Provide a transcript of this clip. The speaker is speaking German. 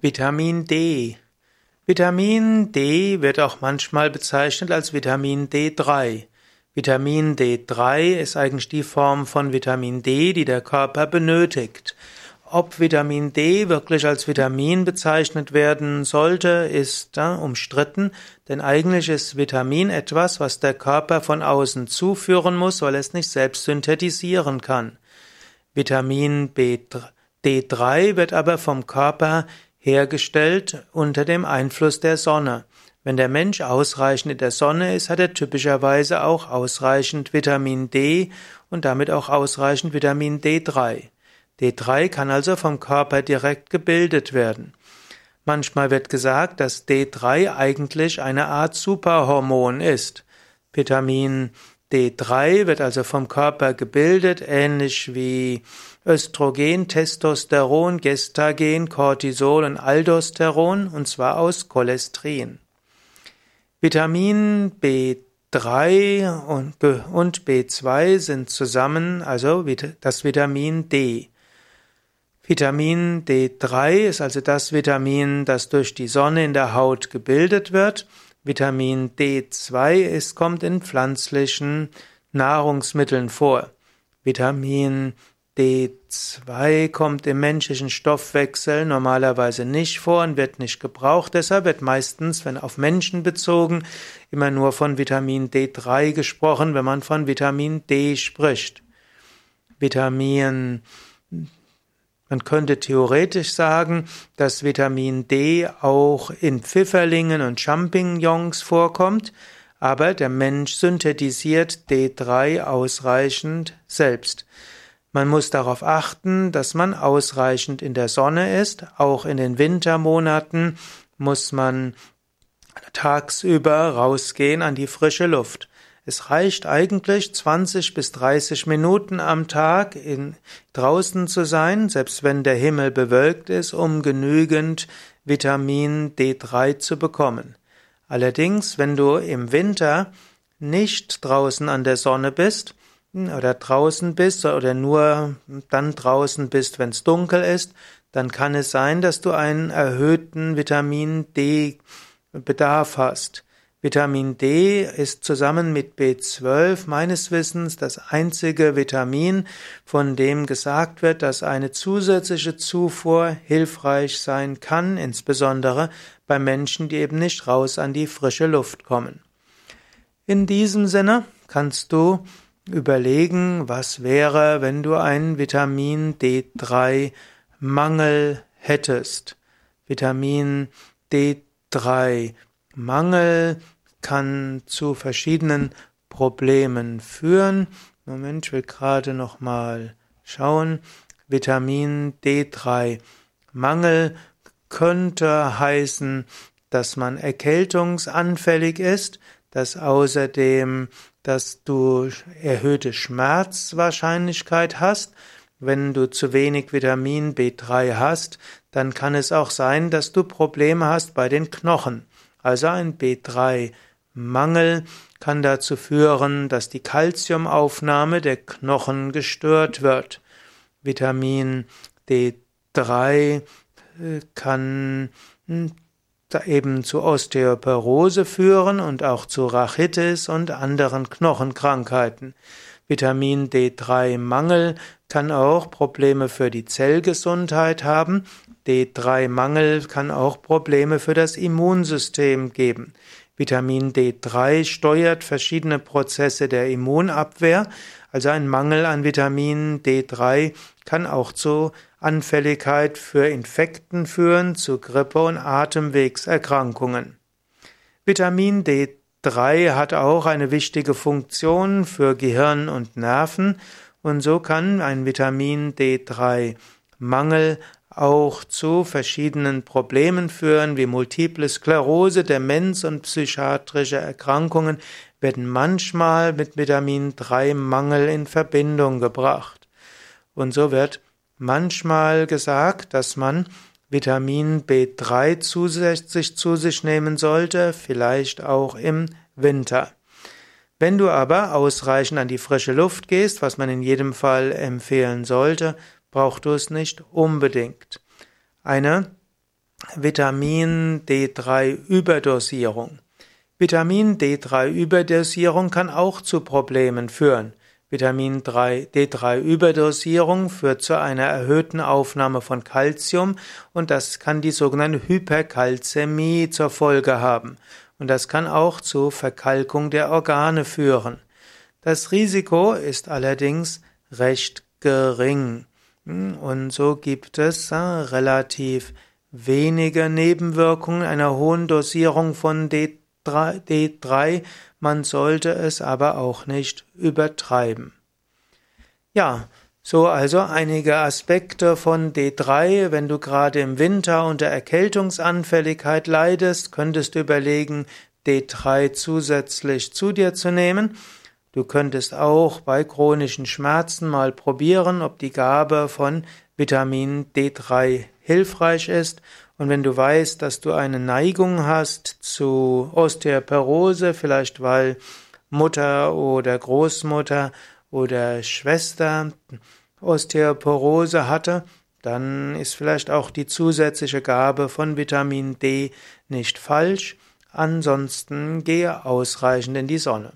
Vitamin D. Vitamin D wird auch manchmal bezeichnet als Vitamin D3. Vitamin D3 ist eigentlich die Form von Vitamin D, die der Körper benötigt. Ob Vitamin D wirklich als Vitamin bezeichnet werden sollte, ist äh, umstritten, denn eigentlich ist Vitamin etwas, was der Körper von außen zuführen muss, weil es nicht selbst synthetisieren kann. Vitamin D3 wird aber vom Körper hergestellt unter dem Einfluss der Sonne. Wenn der Mensch ausreichend in der Sonne ist, hat er typischerweise auch ausreichend Vitamin D und damit auch ausreichend Vitamin D3. D3 kann also vom Körper direkt gebildet werden. Manchmal wird gesagt, dass D3 eigentlich eine Art Superhormon ist. Vitamin D3 wird also vom Körper gebildet, ähnlich wie Östrogen, Testosteron, Gestagen, Cortisol und Aldosteron, und zwar aus Cholesterin. Vitamin B3 und, B2 sind zusammen, also das Vitamin D. Vitamin D3 ist also das Vitamin, das durch die Sonne in der Haut gebildet wird. Vitamin D2 ist, kommt in pflanzlichen Nahrungsmitteln vor. Vitamin D2 kommt im menschlichen Stoffwechsel normalerweise nicht vor und wird nicht gebraucht. Deshalb wird meistens, wenn auf Menschen bezogen, immer nur von Vitamin D3 gesprochen, wenn man von Vitamin D spricht. Vitamin man könnte theoretisch sagen, dass Vitamin D auch in Pfifferlingen und Champignons vorkommt, aber der Mensch synthetisiert D3 ausreichend selbst. Man muss darauf achten, dass man ausreichend in der Sonne ist. Auch in den Wintermonaten muss man tagsüber rausgehen an die frische Luft. Es reicht eigentlich 20 bis 30 Minuten am Tag in, draußen zu sein, selbst wenn der Himmel bewölkt ist, um genügend Vitamin D3 zu bekommen. Allerdings, wenn du im Winter nicht draußen an der Sonne bist oder draußen bist oder nur dann draußen bist, wenn es dunkel ist, dann kann es sein, dass du einen erhöhten Vitamin D Bedarf hast. Vitamin D ist zusammen mit B12 meines Wissens das einzige Vitamin, von dem gesagt wird, dass eine zusätzliche Zufuhr hilfreich sein kann, insbesondere bei Menschen, die eben nicht raus an die frische Luft kommen. In diesem Sinne kannst du überlegen, was wäre, wenn du einen Vitamin D3 Mangel hättest. Vitamin D3 Mangel kann zu verschiedenen Problemen führen. Moment, ich will gerade noch mal schauen. Vitamin D3 Mangel könnte heißen, dass man erkältungsanfällig ist, dass außerdem, dass du erhöhte Schmerzwahrscheinlichkeit hast. Wenn du zu wenig Vitamin B3 hast, dann kann es auch sein, dass du Probleme hast bei den Knochen. Also ein B3-Mangel kann dazu führen, dass die Kalziumaufnahme der Knochen gestört wird. Vitamin D3 äh, kann hm, eben zu Osteoporose führen und auch zu Rachitis und anderen Knochenkrankheiten. Vitamin D3-Mangel kann auch Probleme für die Zellgesundheit haben. D3-Mangel kann auch Probleme für das Immunsystem geben. Vitamin D3 steuert verschiedene Prozesse der Immunabwehr, also ein Mangel an Vitamin D3 kann auch zu Anfälligkeit für Infekten führen, zu Grippe und Atemwegserkrankungen. Vitamin D3 3 hat auch eine wichtige Funktion für Gehirn und Nerven und so kann ein Vitamin D3 Mangel auch zu verschiedenen Problemen führen, wie multiple Sklerose, Demenz und psychiatrische Erkrankungen werden manchmal mit Vitamin 3 Mangel in Verbindung gebracht. Und so wird manchmal gesagt, dass man Vitamin B3 zusätzlich zu sich nehmen sollte, vielleicht auch im Winter. Wenn du aber ausreichend an die frische Luft gehst, was man in jedem Fall empfehlen sollte, brauchst du es nicht unbedingt. Eine Vitamin D3 Überdosierung. Vitamin D3 Überdosierung kann auch zu Problemen führen. Vitamin D3 Überdosierung führt zu einer erhöhten Aufnahme von Calcium und das kann die sogenannte Hyperkalzämie zur Folge haben. Und das kann auch zu Verkalkung der Organe führen. Das Risiko ist allerdings recht gering. Und so gibt es äh, relativ wenige Nebenwirkungen einer hohen Dosierung von D3, D3. Man sollte es aber auch nicht übertreiben. Ja, so also einige Aspekte von D3. Wenn du gerade im Winter unter Erkältungsanfälligkeit leidest, könntest du überlegen, D3 zusätzlich zu dir zu nehmen. Du könntest auch bei chronischen Schmerzen mal probieren, ob die Gabe von Vitamin D3 hilfreich ist. Und wenn du weißt, dass du eine Neigung hast zu Osteoporose, vielleicht weil Mutter oder Großmutter oder Schwester Osteoporose hatte, dann ist vielleicht auch die zusätzliche Gabe von Vitamin D nicht falsch. Ansonsten gehe ausreichend in die Sonne.